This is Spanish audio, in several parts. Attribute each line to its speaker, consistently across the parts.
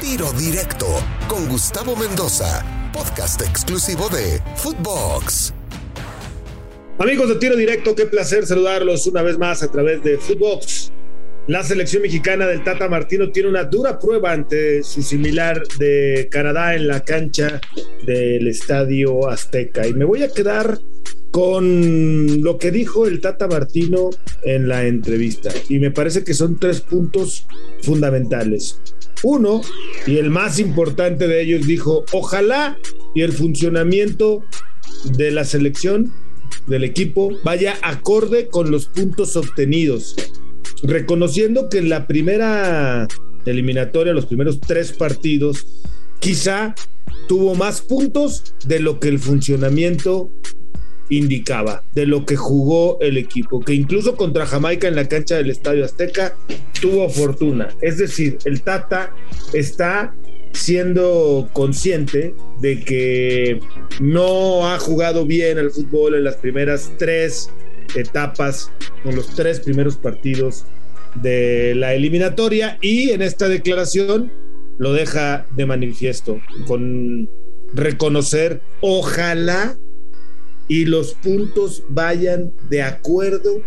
Speaker 1: Tiro Directo con Gustavo Mendoza, podcast exclusivo de Footbox.
Speaker 2: Amigos de Tiro Directo, qué placer saludarlos una vez más a través de Footbox. La selección mexicana del Tata Martino tiene una dura prueba ante su similar de Canadá en la cancha del Estadio Azteca. Y me voy a quedar con lo que dijo el Tata Martino en la entrevista. Y me parece que son tres puntos fundamentales. Uno, y el más importante de ellos, dijo, ojalá y el funcionamiento de la selección, del equipo, vaya acorde con los puntos obtenidos. Reconociendo que en la primera eliminatoria, los primeros tres partidos, quizá tuvo más puntos de lo que el funcionamiento indicaba, de lo que jugó el equipo, que incluso contra Jamaica en la cancha del Estadio Azteca tuvo fortuna. Es decir, el Tata está siendo consciente de que no ha jugado bien al fútbol en las primeras tres etapas, en los tres primeros partidos de la eliminatoria y en esta declaración lo deja de manifiesto con reconocer, ojalá y los puntos vayan de acuerdo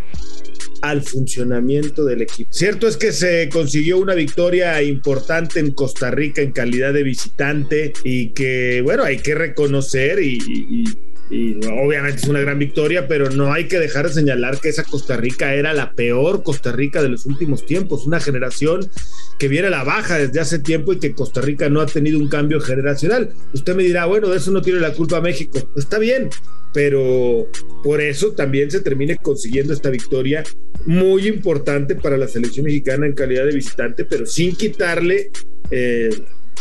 Speaker 2: al funcionamiento del equipo. Cierto es que se consiguió una victoria importante en Costa Rica en calidad de visitante y que, bueno, hay que reconocer y, y obviamente es una gran victoria, pero no hay que dejar de señalar que esa Costa Rica era la peor Costa Rica de los últimos tiempos, una generación que viene a la baja desde hace tiempo y que Costa Rica no ha tenido un cambio generacional. Usted me dirá, bueno, de eso no tiene la culpa México. Está bien, pero por eso también se termine consiguiendo esta victoria muy importante para la selección mexicana en calidad de visitante, pero sin quitarle... Eh,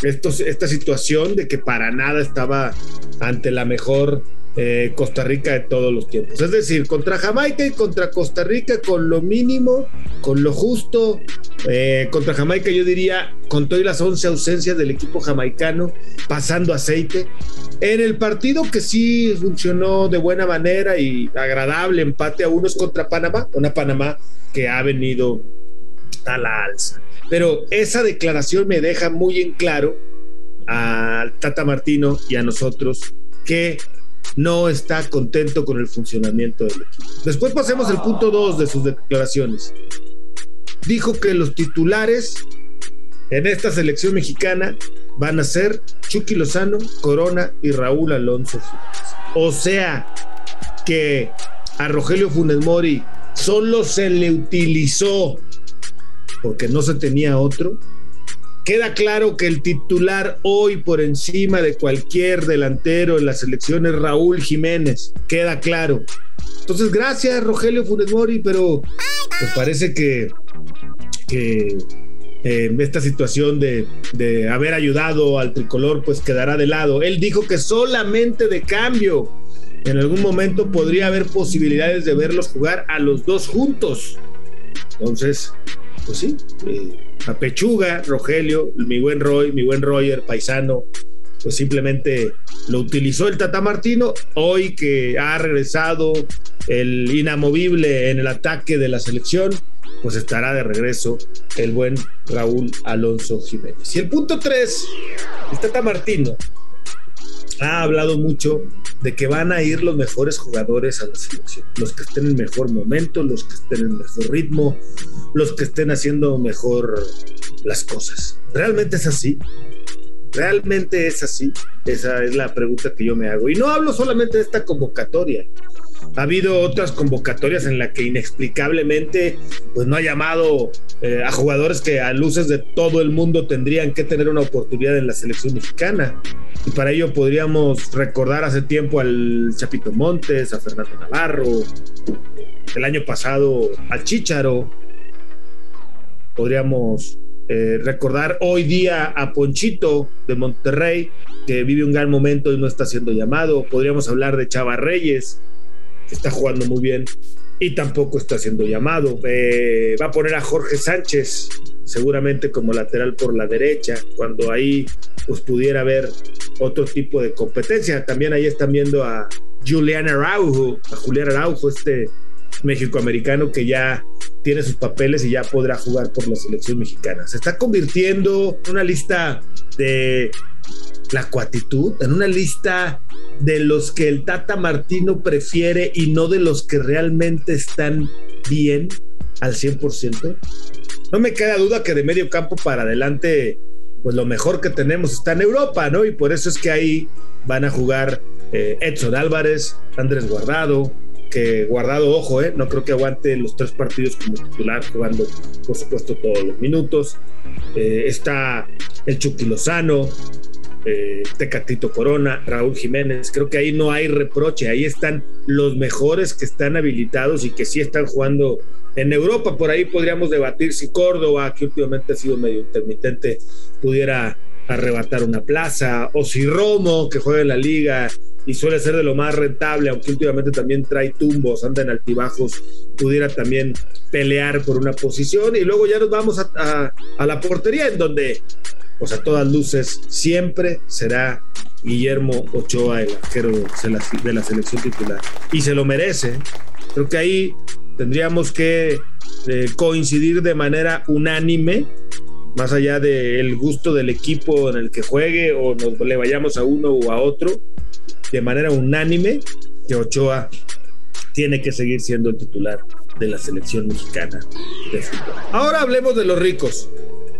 Speaker 2: esta situación de que para nada estaba ante la mejor eh, Costa Rica de todos los tiempos. Es decir, contra Jamaica y contra Costa Rica con lo mínimo, con lo justo. Eh, contra Jamaica yo diría con todas las 11 ausencias del equipo jamaicano, pasando aceite. En el partido que sí funcionó de buena manera y agradable, empate a unos contra Panamá, una Panamá que ha venido a la alza. Pero esa declaración me deja muy en claro al Tata Martino y a nosotros que no está contento con el funcionamiento del equipo. Después pasemos al punto 2 de sus declaraciones. Dijo que los titulares en esta selección mexicana van a ser Chucky Lozano, Corona y Raúl Alonso. O sea que a Rogelio Funes Mori solo se le utilizó porque no se tenía otro Queda claro que el titular hoy por encima de cualquier delantero en la selección es Raúl Jiménez. Queda claro. Entonces, gracias Rogelio Funes Mori, pero pues parece que, que eh, esta situación de, de haber ayudado al tricolor pues quedará de lado. Él dijo que solamente de cambio. En algún momento podría haber posibilidades de verlos jugar a los dos juntos. Entonces, pues sí, eh, a Pechuga, Rogelio, mi buen Roy, mi buen Roger, paisano, pues simplemente lo utilizó el Tata Martino. Hoy que ha regresado el inamovible en el ataque de la selección, pues estará de regreso el buen Raúl Alonso Jiménez. Y el punto 3, el Tata Martino ha hablado mucho de que van a ir los mejores jugadores a la selección, los que estén en mejor momento, los que estén en mejor ritmo, los que estén haciendo mejor las cosas. ¿Realmente es así? ¿Realmente es así? Esa es la pregunta que yo me hago. Y no hablo solamente de esta convocatoria. Ha habido otras convocatorias en las que inexplicablemente pues no ha llamado eh, a jugadores que a luces de todo el mundo tendrían que tener una oportunidad en la selección mexicana. Y para ello podríamos recordar hace tiempo al Chapito Montes, a Fernando Navarro, el año pasado al Chicharo. Podríamos eh, recordar hoy día a Ponchito de Monterrey, que vive un gran momento y no está siendo llamado. Podríamos hablar de Chava Reyes, está jugando muy bien y tampoco está siendo llamado. Eh, va a poner a Jorge Sánchez seguramente como lateral por la derecha, cuando ahí pues pudiera haber otro tipo de competencia. También ahí están viendo a Julián Araujo, a Julián Araujo, este mexicoamericano que ya tiene sus papeles y ya podrá jugar por la selección mexicana. Se está convirtiendo en una lista de la cuatitud, en una lista de los que el Tata Martino prefiere y no de los que realmente están bien al 100%. No me queda duda que de medio campo para adelante, pues lo mejor que tenemos está en Europa, ¿no? Y por eso es que ahí van a jugar eh, Edson Álvarez, Andrés Guardado, que Guardado, ojo, ¿eh? no creo que aguante los tres partidos como titular, jugando, por supuesto, todos los minutos. Eh, está el Chucky Lozano, eh, Tecatito Corona, Raúl Jiménez. Creo que ahí no hay reproche, ahí están los mejores que están habilitados y que sí están jugando en Europa. Por ahí podríamos debatir si Córdoba, que últimamente ha sido medio intermitente, pudiera arrebatar una plaza, o si Romo, que juega en la liga y suele ser de lo más rentable, aunque últimamente también trae tumbos, anda en altibajos, pudiera también pelear por una posición. Y luego ya nos vamos a, la portería, en donde pues a todas luces siempre será Guillermo Ochoa el arquero de la selección titular. Y se lo merece. Creo que ahí tendríamos que eh, coincidir de manera unánime, más allá del gusto del equipo en el que juegue o nos le vayamos a uno o a otro, de manera unánime que Ochoa tiene que seguir siendo el titular de la selección mexicana de fútbol. Ahora hablemos de los ricos.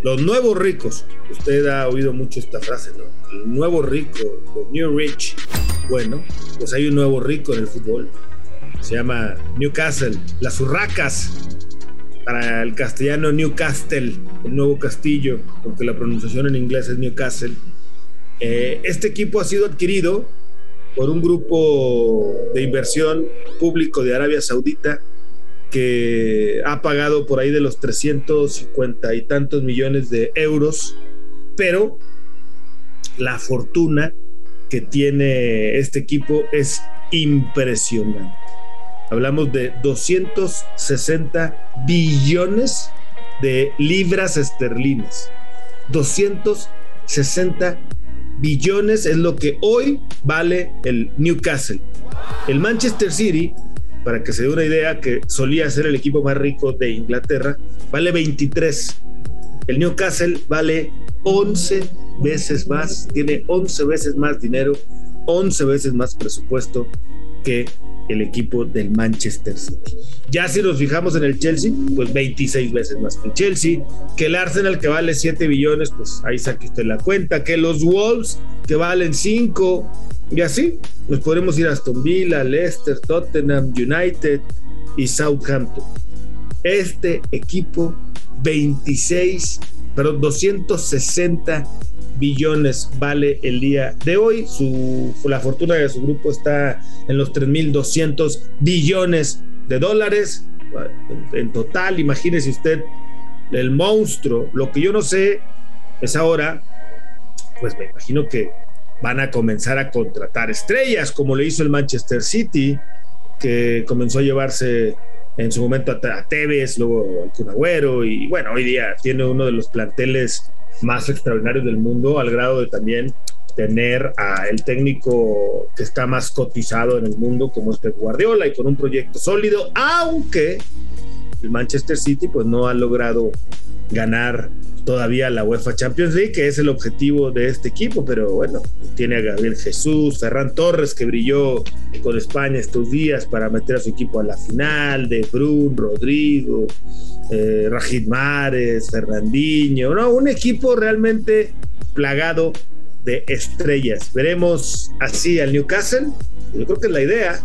Speaker 2: Los nuevos ricos, usted ha oído mucho esta frase, ¿no? El nuevo rico, the new rich. Bueno, pues hay un nuevo rico en el fútbol. Se llama Newcastle, las urracas. Para el castellano, Newcastle, el nuevo castillo, porque la pronunciación en inglés es Newcastle. Eh, este equipo ha sido adquirido por un grupo de inversión público de Arabia Saudita que ha pagado por ahí de los 350 y tantos millones de euros, pero la fortuna que tiene este equipo es impresionante. Hablamos de 260 billones de libras esterlinas. 260 billones es lo que hoy vale el Newcastle. El Manchester City para que se dé una idea, que solía ser el equipo más rico de Inglaterra, vale 23. El Newcastle vale 11 veces más, tiene 11 veces más dinero, 11 veces más presupuesto que el equipo del Manchester City. Ya si nos fijamos en el Chelsea, pues 26 veces más que el Chelsea, que el Arsenal que vale 7 billones, pues ahí saque usted la cuenta, que los Wolves que valen 5, y así nos podremos ir a Aston Villa, Leicester, Tottenham, United y Southampton. Este equipo, 26, perdón, 260 billones vale el día de hoy. Su, la fortuna de su grupo está en los 3.200 billones de dólares. En total, imagínese usted el monstruo. Lo que yo no sé es ahora, pues me imagino que van a comenzar a contratar estrellas, como le hizo el Manchester City, que comenzó a llevarse en su momento a, Tevez, luego al Cunagüero, y bueno, hoy día tiene uno de los planteles más extraordinarios del mundo, al grado de también tener a el técnico que está más cotizado en el mundo como este Guardiola y con un proyecto sólido, aunque el Manchester City pues no ha logrado ganar todavía la UEFA Champions League, que es el objetivo de este equipo, pero bueno, tiene a Gabriel Jesús, Ferran Torres, que brilló con España estos días para meter a su equipo a la final, de Brun, Rodrigo, eh, Rajid Mares, Fernandinho, ¿no? Un equipo realmente plagado de estrellas. Veremos así al Newcastle, yo creo que es la idea,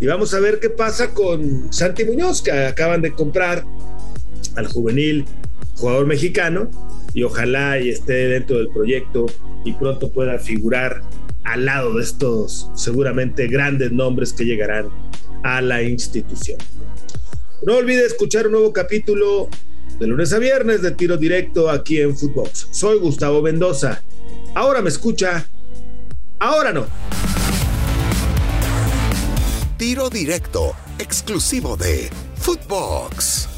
Speaker 2: y vamos a ver qué pasa con Santi Muñoz, que acaban de comprar al juvenil jugador mexicano y ojalá y esté dentro del proyecto y pronto pueda figurar al lado de estos seguramente grandes nombres que llegarán a la institución. No olvide escuchar un nuevo capítulo de lunes a viernes de tiro directo aquí en Footbox. Soy Gustavo Mendoza. Ahora me escucha, ahora no.
Speaker 1: Tiro directo, exclusivo de Footbox.